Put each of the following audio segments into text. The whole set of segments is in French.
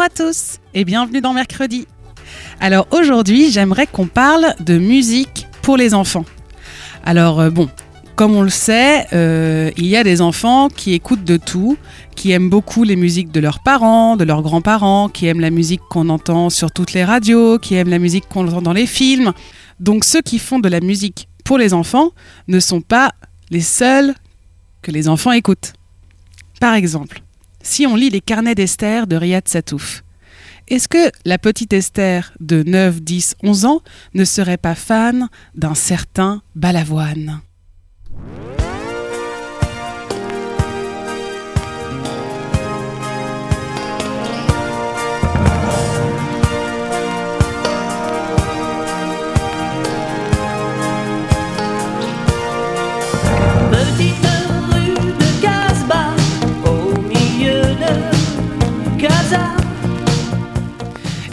Bonjour à tous et bienvenue dans Mercredi. Alors aujourd'hui, j'aimerais qu'on parle de musique pour les enfants. Alors euh, bon, comme on le sait, euh, il y a des enfants qui écoutent de tout, qui aiment beaucoup les musiques de leurs parents, de leurs grands-parents, qui aiment la musique qu'on entend sur toutes les radios, qui aiment la musique qu'on entend dans les films. Donc ceux qui font de la musique pour les enfants ne sont pas les seuls que les enfants écoutent. Par exemple, si on lit les carnets d'Esther de Riyad Satouf, est-ce que la petite Esther de 9, 10, 11 ans ne serait pas fan d'un certain Balavoine?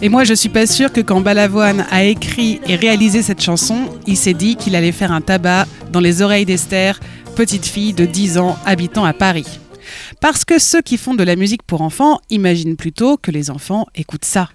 Et moi, je suis pas sûre que quand Balavoine a écrit et réalisé cette chanson, il s'est dit qu'il allait faire un tabac dans les oreilles d'Esther, petite fille de 10 ans habitant à Paris. Parce que ceux qui font de la musique pour enfants imaginent plutôt que les enfants écoutent ça.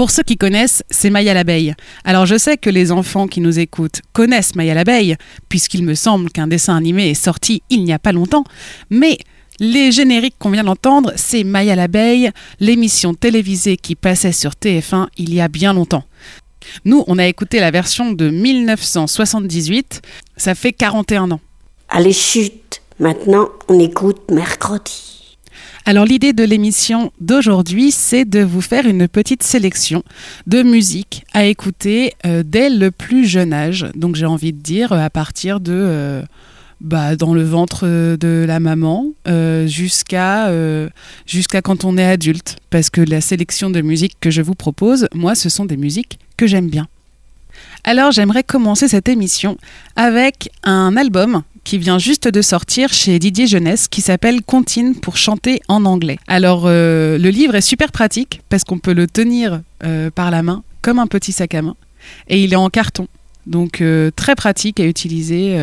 Pour ceux qui connaissent, c'est Maya l'abeille. Alors je sais que les enfants qui nous écoutent connaissent Maya l'abeille, puisqu'il me semble qu'un dessin animé est sorti il n'y a pas longtemps, mais les génériques qu'on vient d'entendre, c'est Maya l'abeille, l'émission télévisée qui passait sur TF1 il y a bien longtemps. Nous, on a écouté la version de 1978, ça fait 41 ans. Allez, chute. Maintenant, on écoute mercredi. Alors l'idée de l'émission d'aujourd'hui, c'est de vous faire une petite sélection de musique à écouter euh, dès le plus jeune âge. Donc j'ai envie de dire euh, à partir de euh, bah, dans le ventre de la maman jusqu'à jusqu'à quand on est adulte. Parce que la sélection de musique que je vous propose, moi, ce sont des musiques que j'aime bien. Alors j'aimerais commencer cette émission avec un album qui vient juste de sortir chez Didier Jeunesse qui s'appelle Contine pour chanter en anglais. Alors euh, le livre est super pratique parce qu'on peut le tenir euh, par la main comme un petit sac à main et il est en carton. Donc euh, très pratique à utiliser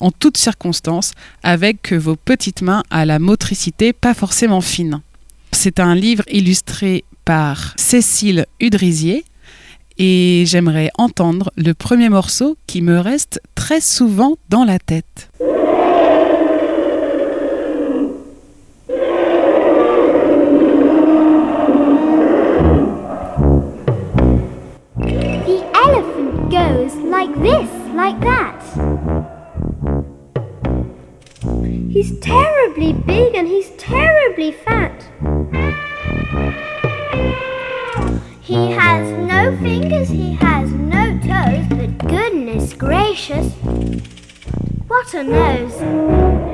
en toutes circonstances avec vos petites mains à la motricité pas forcément fine. C'est un livre illustré par Cécile Udrisier et j'aimerais entendre le premier morceau qui me reste très souvent dans la tête. The elephant goes like this, like that. He's terribly big and he's terribly fat. He has no fingers, he has no toes, but goodness gracious, what a nose!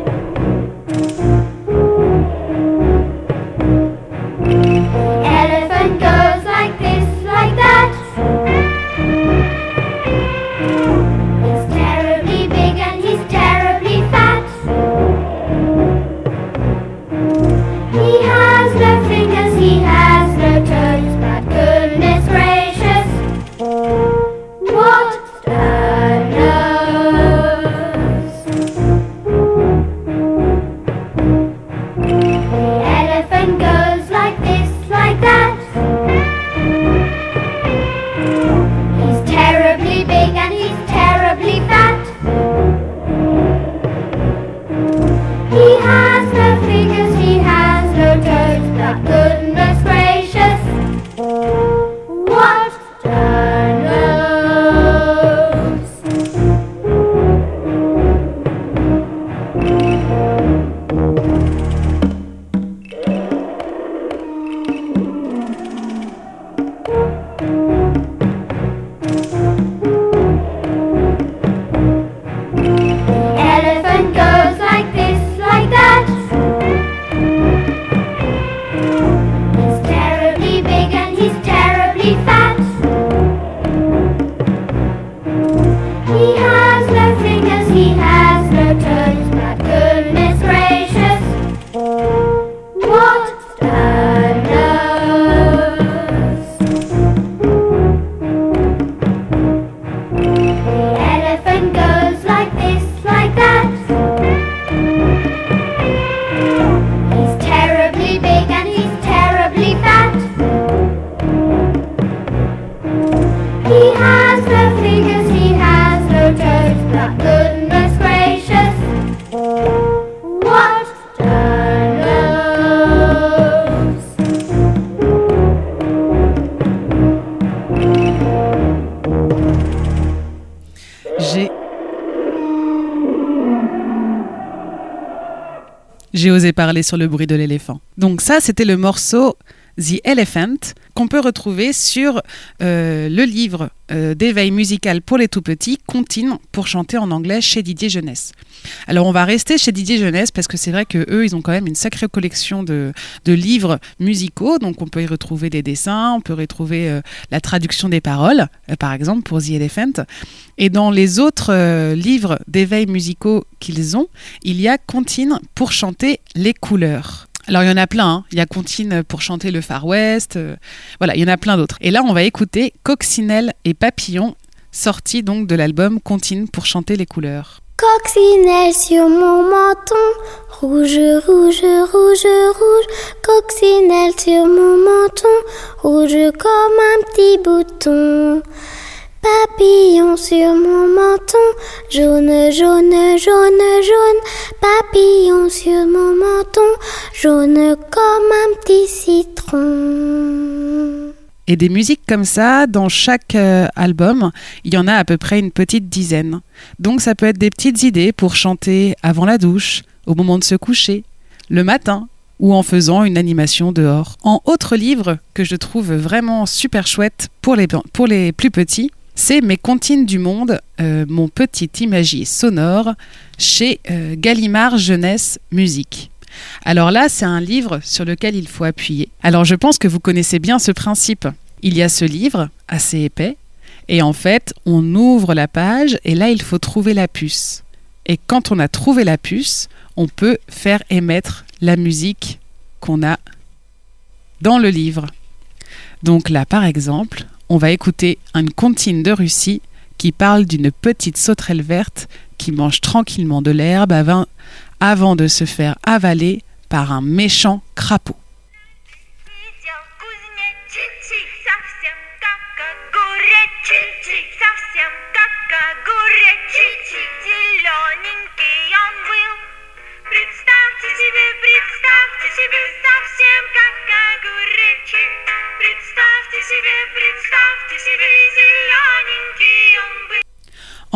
J'ai osé parler sur le bruit de l'éléphant. Donc ça, c'était le morceau The Elephant qu'on peut retrouver sur euh, le livre euh, d'éveil musical pour les tout petits, Contine pour chanter en anglais chez Didier Jeunesse. Alors on va rester chez Didier Jeunesse parce que c'est vrai que eux ils ont quand même une sacrée collection de, livres musicaux, donc on peut y retrouver des dessins, on peut retrouver euh, la traduction des paroles, euh, par exemple pour The Elephant. Et dans les autres euh, livres d'éveil musicaux qu'ils ont, il y a Contine pour chanter les couleurs. Alors il y en a plein, hein. il y a Contine pour chanter le Far West, voilà, il y en a plein d'autres. Et là on va écouter Coccinelle et Papillon, sorti donc de l'album Contine pour chanter les couleurs. Coccinelle sur mon menton, rouge, rouge, rouge, rouge. Coccinelle sur mon menton, rouge comme un petit bouton. Papillon sur mon menton, jaune, jaune, jaune, jaune. Papillon sur mon menton, jaune comme un petit citron. Et des musiques comme ça, dans chaque euh, album, il y en a à peu près une petite dizaine. Donc ça peut être des petites idées pour chanter avant la douche, au moment de se coucher, le matin ou en faisant une animation dehors. En autre livre que je trouve vraiment super chouette pour les, plus petits, c'est Mes comptines du monde, euh, mon petit imagier sonore chez euh, Gallimard Jeunesse Musique. Alors là, c'est un livre sur lequel il faut appuyer. Alors je pense que vous connaissez bien ce principe. Il y a ce livre, assez épais, et en fait, on ouvre la page, et là, il faut trouver la puce. Et quand on a trouvé la puce, on peut faire émettre la musique qu'on a dans le livre. Donc là, par exemple, on va écouter une comptine de Russie qui parle d'une petite sauterelle verte qui mange tranquillement de l'herbe avant, avant de se faire avaler par un méchant crapaud.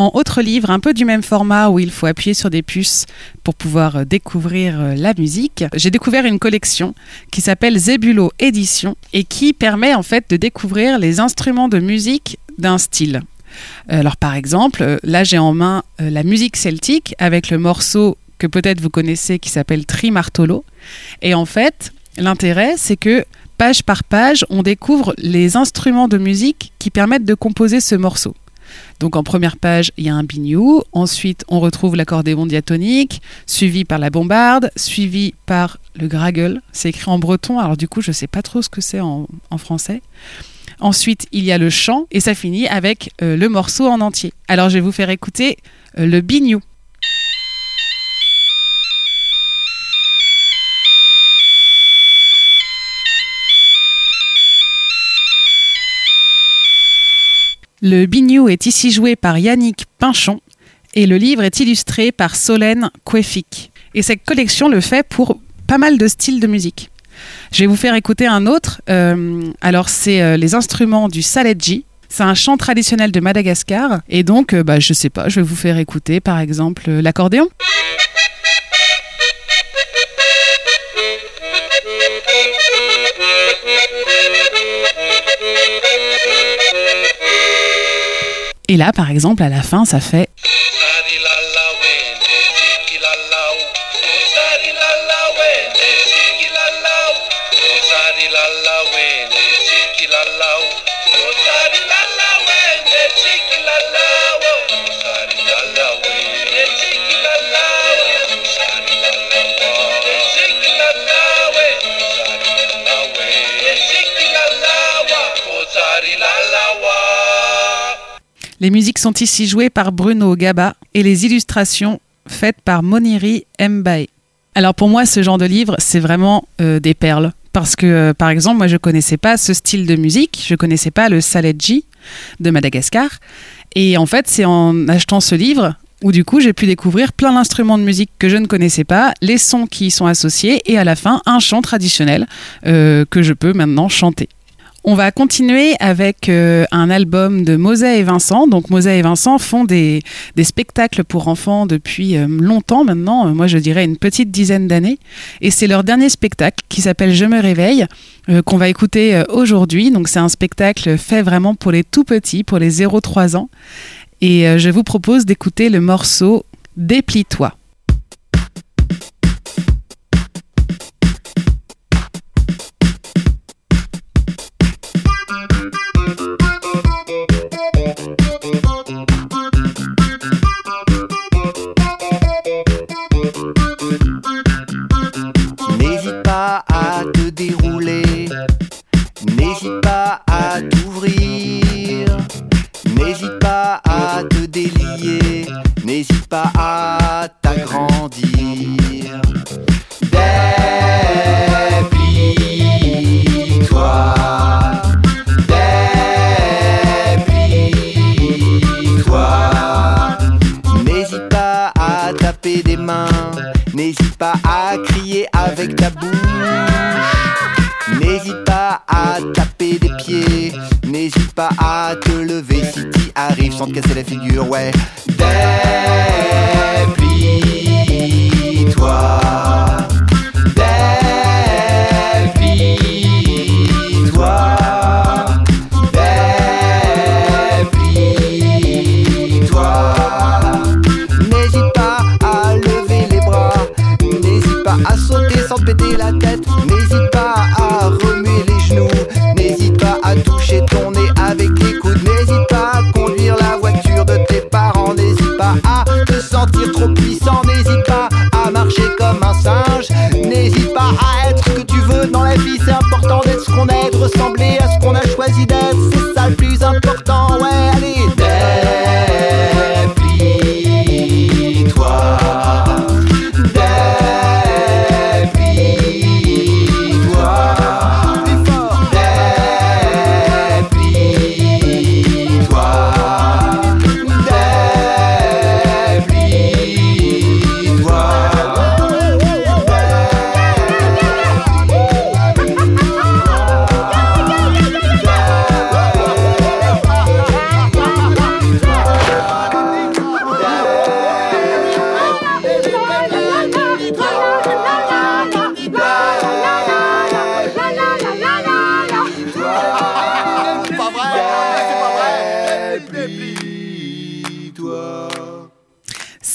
En autre livre, un peu du même format où il faut appuyer sur des puces pour pouvoir euh, découvrir euh, la musique, j'ai découvert une collection qui s'appelle Zebulo Édition et qui permet en fait de découvrir les instruments de musique d'un style. Alors par exemple, euh, là j'ai en main la musique celtique avec le morceau que peut-être vous connaissez qui s'appelle Trimartolo. Et en fait, l'intérêt c'est que page par page, on découvre les instruments de musique qui permettent de composer ce morceau. Donc en première page, il y a un biniou, ensuite on retrouve l'accordéon diatonique, suivi par la bombarde, suivi par le gragle, c'est écrit en breton, alors du coup je sais pas trop ce que c'est en, en français. Ensuite, il y a le chant et ça finit avec euh, le morceau en entier. Alors je vais vous faire écouter euh, le biniou. Le biniou est ici joué par Yannick Pinchon et le livre est illustré par Solène Quefik. Et cette collection le fait pour pas mal de styles de musique. Je vais vous faire écouter un autre. euh, alors, c'est euh, les instruments du saledji. C'est un chant traditionnel de Madagascar. Et donc, euh, bah, je sais pas, je vais vous faire écouter par exemple euh, l'accordéon. là, par exemple, à la fin, ça fait Les musiques sont ici jouées par Bruno Gaba et les illustrations faites par Moniri Mbae. Alors pour moi, ce genre de livre, c'est vraiment euh, des perles. Parce que, euh, par exemple, moi, je connaissais pas ce style de musique, je connaissais pas le saledji de Madagascar. Et en fait, c'est en achetant ce livre où du coup, j'ai pu découvrir plein d'instruments de musique que je ne connaissais pas, les sons qui y sont associés, et à la fin, un chant traditionnel euh, que je peux maintenant chanter. On va continuer avec euh, un album de Mosa et Vincent. Donc Mosa et Vincent font des, spectacles pour enfants depuis euh, longtemps maintenant, euh, moi je dirais une petite dizaine d'années. Et c'est leur dernier spectacle qui s'appelle Je me réveille, qu'on va écouter aujourd'hui. Donc c'est un spectacle fait vraiment pour les tout petits, pour les 0-3 ans. Et je vous propose d'écouter le morceau Déplie-toi. Pas à te dérouler, n'hésite pas à t'ouvrir, n'hésite pas à te délier, n'hésite pas à t'agrandir. Déplie-toi. N'hésite pas à taper des mains, n'hésite pas à crier avec ta bouche. Pas à te lever si t'y arrives sans te casser la figure, ouais. Déplie-toi. Déplie-toi.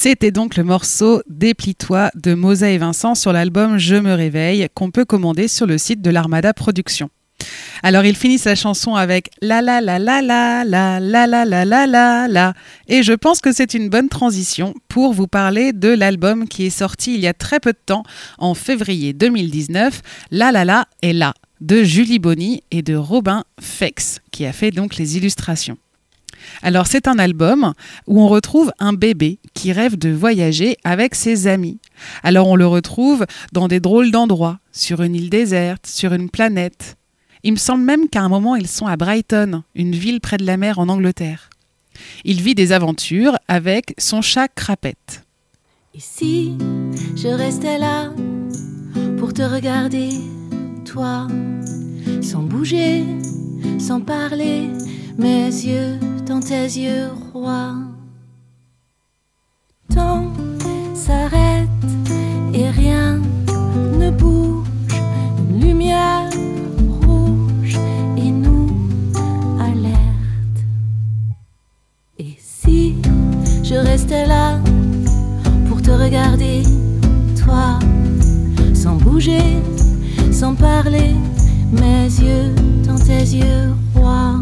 C'était donc le morceau Déplie-toi de Mosa et Vincent sur l'album Je me réveille qu'on peut commander sur le site de l'Armada Productions. Alors ils finissent la chanson avec la la la la la la la la la la la la et je pense que c'est une bonne transition pour vous parler de l'album qui est sorti il y a très peu de temps en février 2019 La la la est là de Julie Bonny et de Robin Fex qui a fait donc les illustrations. Alors c'est un album où on retrouve un bébé qui rêve de voyager avec ses amis. Alors on le retrouve dans des drôles d'endroits, sur une île déserte, sur une planète. Il me semble même qu'à un moment ils sont à Brighton, une ville près de la mer en Angleterre. Il vit des aventures avec son chat Crapette. Et si je restais là pour te regarder, toi, sans bouger, sans parler, mes yeux dans tes yeux rois? Temps s'arrête et rien ne bouge, une lumière rouge et nous alerte. Et si je restais là pour te regarder, toi, sans bouger, sans parler, mes yeux dans tes yeux rois.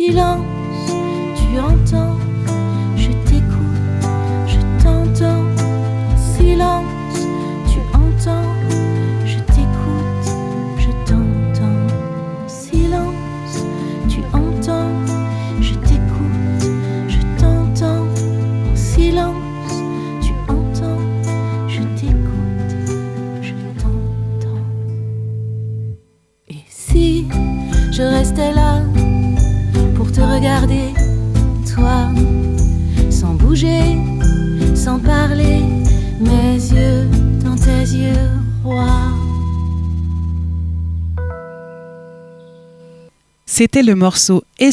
Silence, tu entends, C'était le morceau Et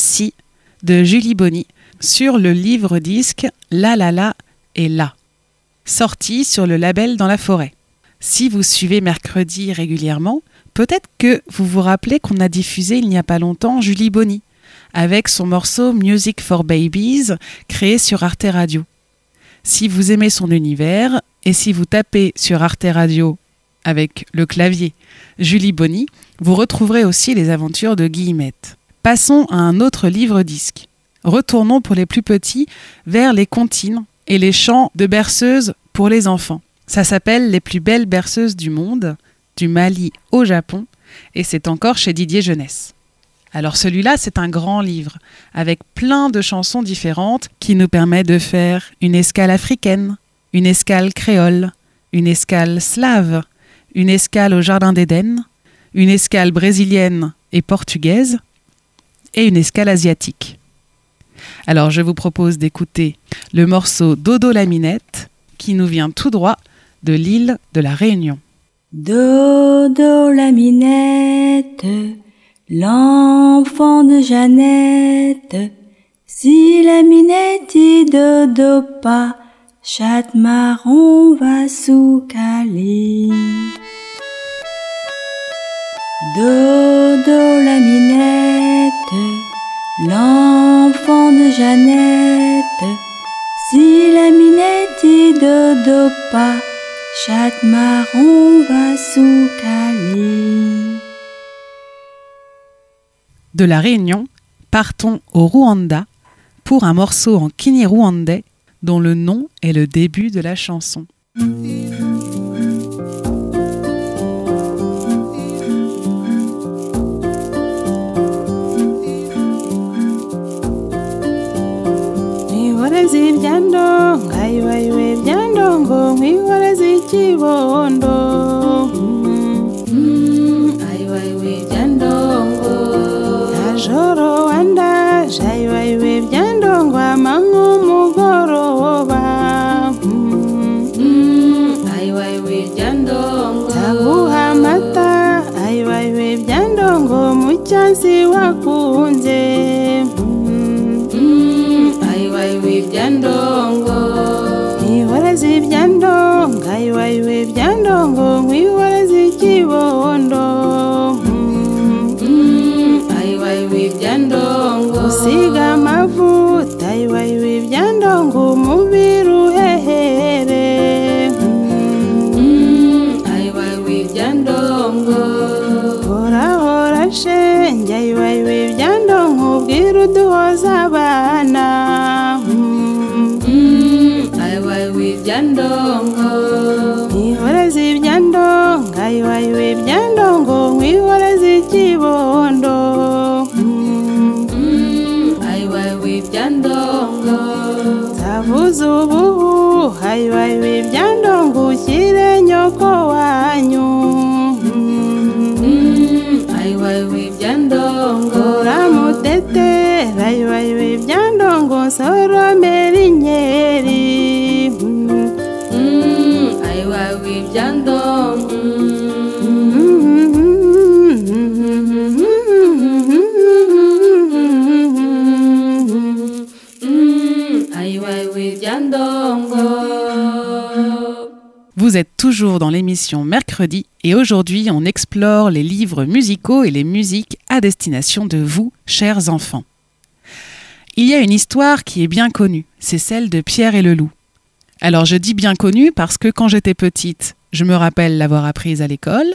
de Julie Bonny sur le livre disque La La La et La, sorti sur le label Dans la forêt. Si vous suivez mercredi régulièrement, peut-être que vous vous rappelez qu'on a diffusé il n'y a pas longtemps Julie Bonny avec son morceau Music for Babies créé sur Arte Radio. Si vous aimez son univers et si vous tapez sur Arte Radio avec le clavier Julie Bonny, vous retrouverez aussi les aventures de Guillemette. Passons à un autre livre-disque. Retournons pour les plus petits vers les comptines et les chants de berceuses pour les enfants. Ça s'appelle Les plus belles berceuses du monde, du Mali au Japon, et c'est encore chez Didier Jeunesse. Alors celui-là, c'est un grand livre, avec plein de chansons différentes qui nous permettent de faire une escale africaine, une escale créole, une escale slave, une escale au Jardin d'Éden, une escale brésilienne et portugaise, et une escale asiatique. Alors je vous propose d'écouter le morceau Dodo la minette qui nous vient tout droit de l'île de la Réunion. Dodo la minette, l'enfant de Jeannette. Si la minette dit dodo pas, chatte marron va sous caler. Dodo la minette, l'enfant de Jeannette. Si la minette dit dodo pas, chatte marron va sous. De la Réunion, partons au Rwanda pour un morceau en kinyarwandais dont le nom est le début de la chanson. rubavu tayiwayiwe ibyandongo mubiru zubu hayibayiba ibyondo ngo ushyire nyoko wanyu. Mm, hayibayiba ibyondo ngo uramutete hayibayiba ibyondo ngo dans l'émission Mercredi et aujourd'hui on explore les livres musicaux et les musiques à destination de vous, chers enfants. Il y a une histoire qui est bien connue, c'est celle de Pierre et le loup. Alors je dis bien connue parce que quand j'étais petite, je me rappelle l'avoir apprise à l'école.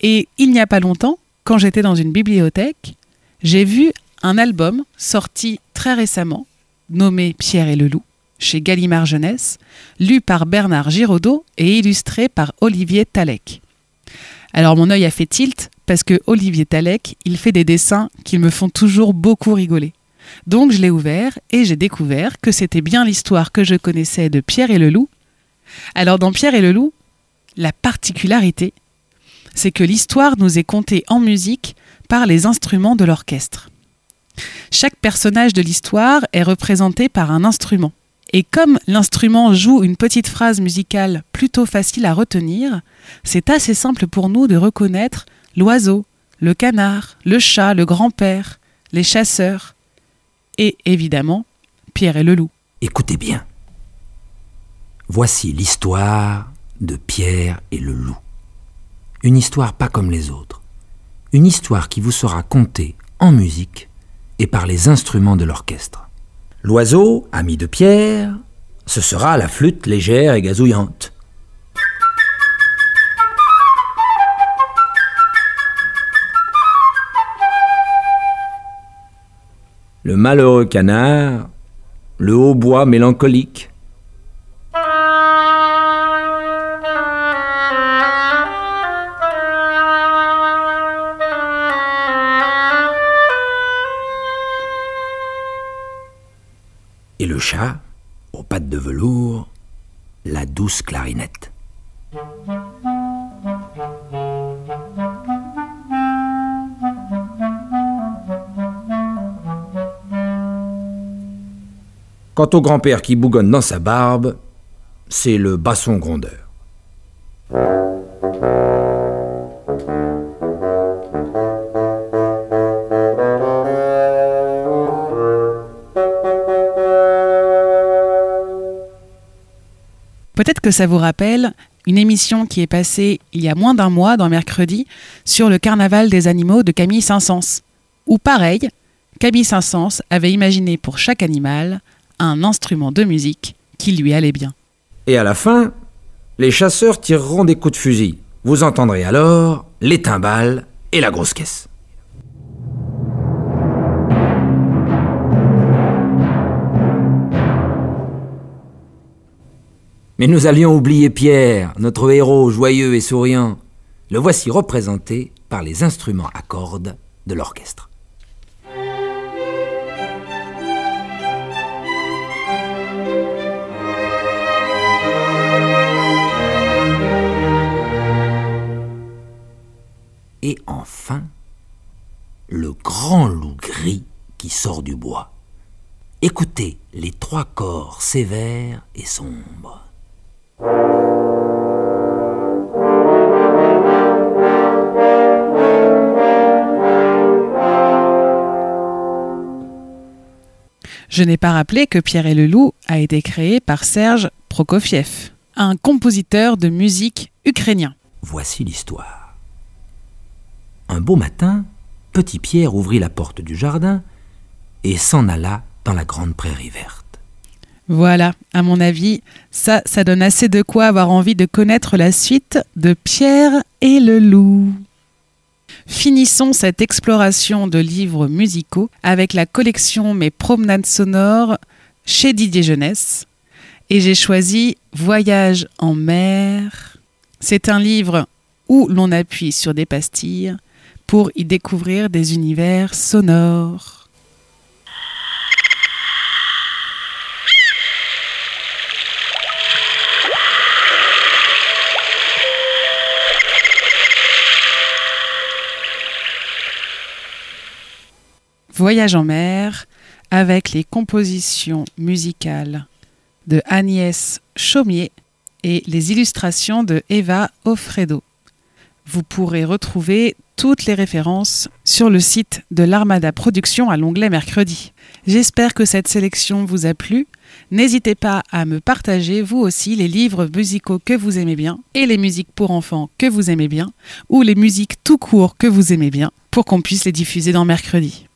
Et il n'y a pas longtemps, quand j'étais dans une bibliothèque, j'ai vu un album sorti très récemment, nommé Pierre et le loup, chez Gallimard Jeunesse, lu par Bernard Giraudot et illustré par Olivier Talek. Alors mon œil a fait tilt parce que Olivier Talek, il fait des dessins qui me font toujours beaucoup rigoler. Donc je l'ai ouvert et j'ai découvert que c'était bien l'histoire que je connaissais de Pierre et le loup. Alors dans Pierre et le loup, la particularité, c'est que l'histoire nous est contée en musique par les instruments de l'orchestre. Chaque personnage de l'histoire est représenté par un instrument. Et comme l'instrument joue une petite phrase musicale plutôt facile à retenir, c'est assez simple pour nous de reconnaître l'oiseau, le canard, le chat, le grand-père, les chasseurs, et évidemment Pierre et le loup. Écoutez bien. Voici l'histoire de Pierre et le loup. Une histoire pas comme les autres. Une histoire qui vous sera contée en musique et par les instruments de l'orchestre. L'oiseau, ami de Pierre, ce sera la flûte légère et gazouillante. Le malheureux canard, le hautbois mélancolique. Grand-père qui bougonne dans sa barbe, c'est le basson grondeur. Peut-être que ça vous rappelle une émission qui est passée il y a moins d'un mois dans Mercredi sur le carnaval des animaux de Camille Saint-Saëns. Où pareil, Camille Saint-Saëns avait imaginé pour chaque animal un instrument de musique qui lui allait bien. Et à la fin, les chasseurs tireront des coups de fusil. Vous entendrez alors les timbales et la grosse caisse. Mais nous allions oublier Pierre, notre héros joyeux et souriant. Le voici représenté par les instruments à cordes de l'orchestre. Et enfin, le grand loup gris qui sort du bois. Écoutez les trois corps sévères et sombres. Je n'ai pas rappelé que Pierre et le loup a été créé par Serge Prokofiev, un compositeur de musique ukrainien. Voici l'histoire. Un beau matin, Petit Pierre ouvrit la porte du jardin et s'en alla dans la grande prairie verte. Voilà, à mon avis, ça, ça donne assez de quoi avoir envie de connaître la suite de Pierre et le loup. Finissons cette exploration de livres musicaux avec la collection Mes promenades sonores chez Didier Jeunesse. Et j'ai choisi Voyage en mer. C'est un livre où l'on appuie sur des pastilles pour y découvrir des univers sonores. Voyage en mer avec les compositions musicales de Agnès Chaumier et les illustrations de Eva Offredo. Vous pourrez retrouver toutes les références sur le site de l'Armada Productions à l'onglet Mercredi. J'espère que cette sélection vous a plu. N'hésitez pas à me partager vous aussi les livres musicaux que vous aimez bien et les musiques pour enfants que vous aimez bien ou les musiques tout court que vous aimez bien pour qu'on puisse les diffuser dans Mercredi.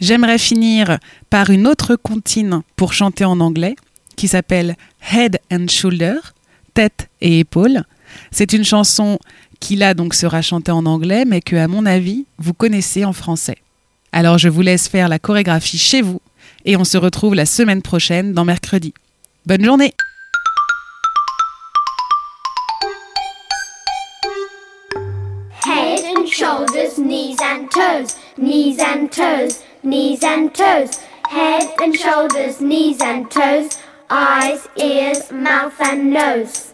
J'aimerais finir par une autre comptine pour chanter en anglais qui s'appelle Head and Shoulder, tête et épaules. C'est une chanson qui là donc sera chantée en anglais, mais que à mon avis vous connaissez en français. Alors je vous laisse faire la chorégraphie chez vous et on se retrouve la semaine prochaine dans mercredi. Bonne journée Head and shoulders, knees and toes, knees and toes, knees and toes. Head and shoulders, knees and toes, eyes, ears, mouth and nose.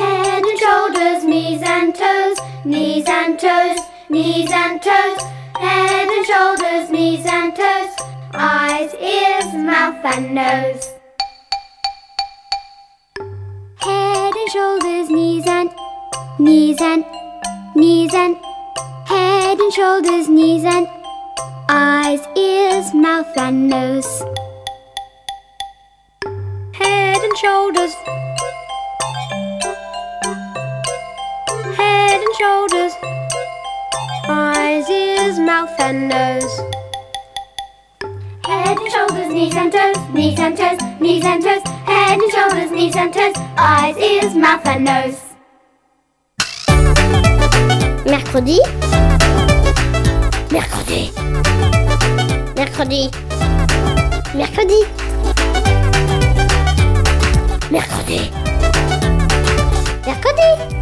Head and shoulders, knees and toes, knees and toes, knees and toes. Head and shoulders, knees and toes, eyes, ears, mouth and nose. Head and shoulders, knees and knees and knees and head and shoulders, knees and eyes, ears, mouth and nose. Head and shoulders. Shoulders, eyes, ears, mouth and nose. Head and shoulders, knees and toes, knees and toes, knees and toes. Head and shoulders, knees and toes, eyes, ears, mouth and nose. Mercredi. Mercredi. Mercredi. Mercredi. Mercredi.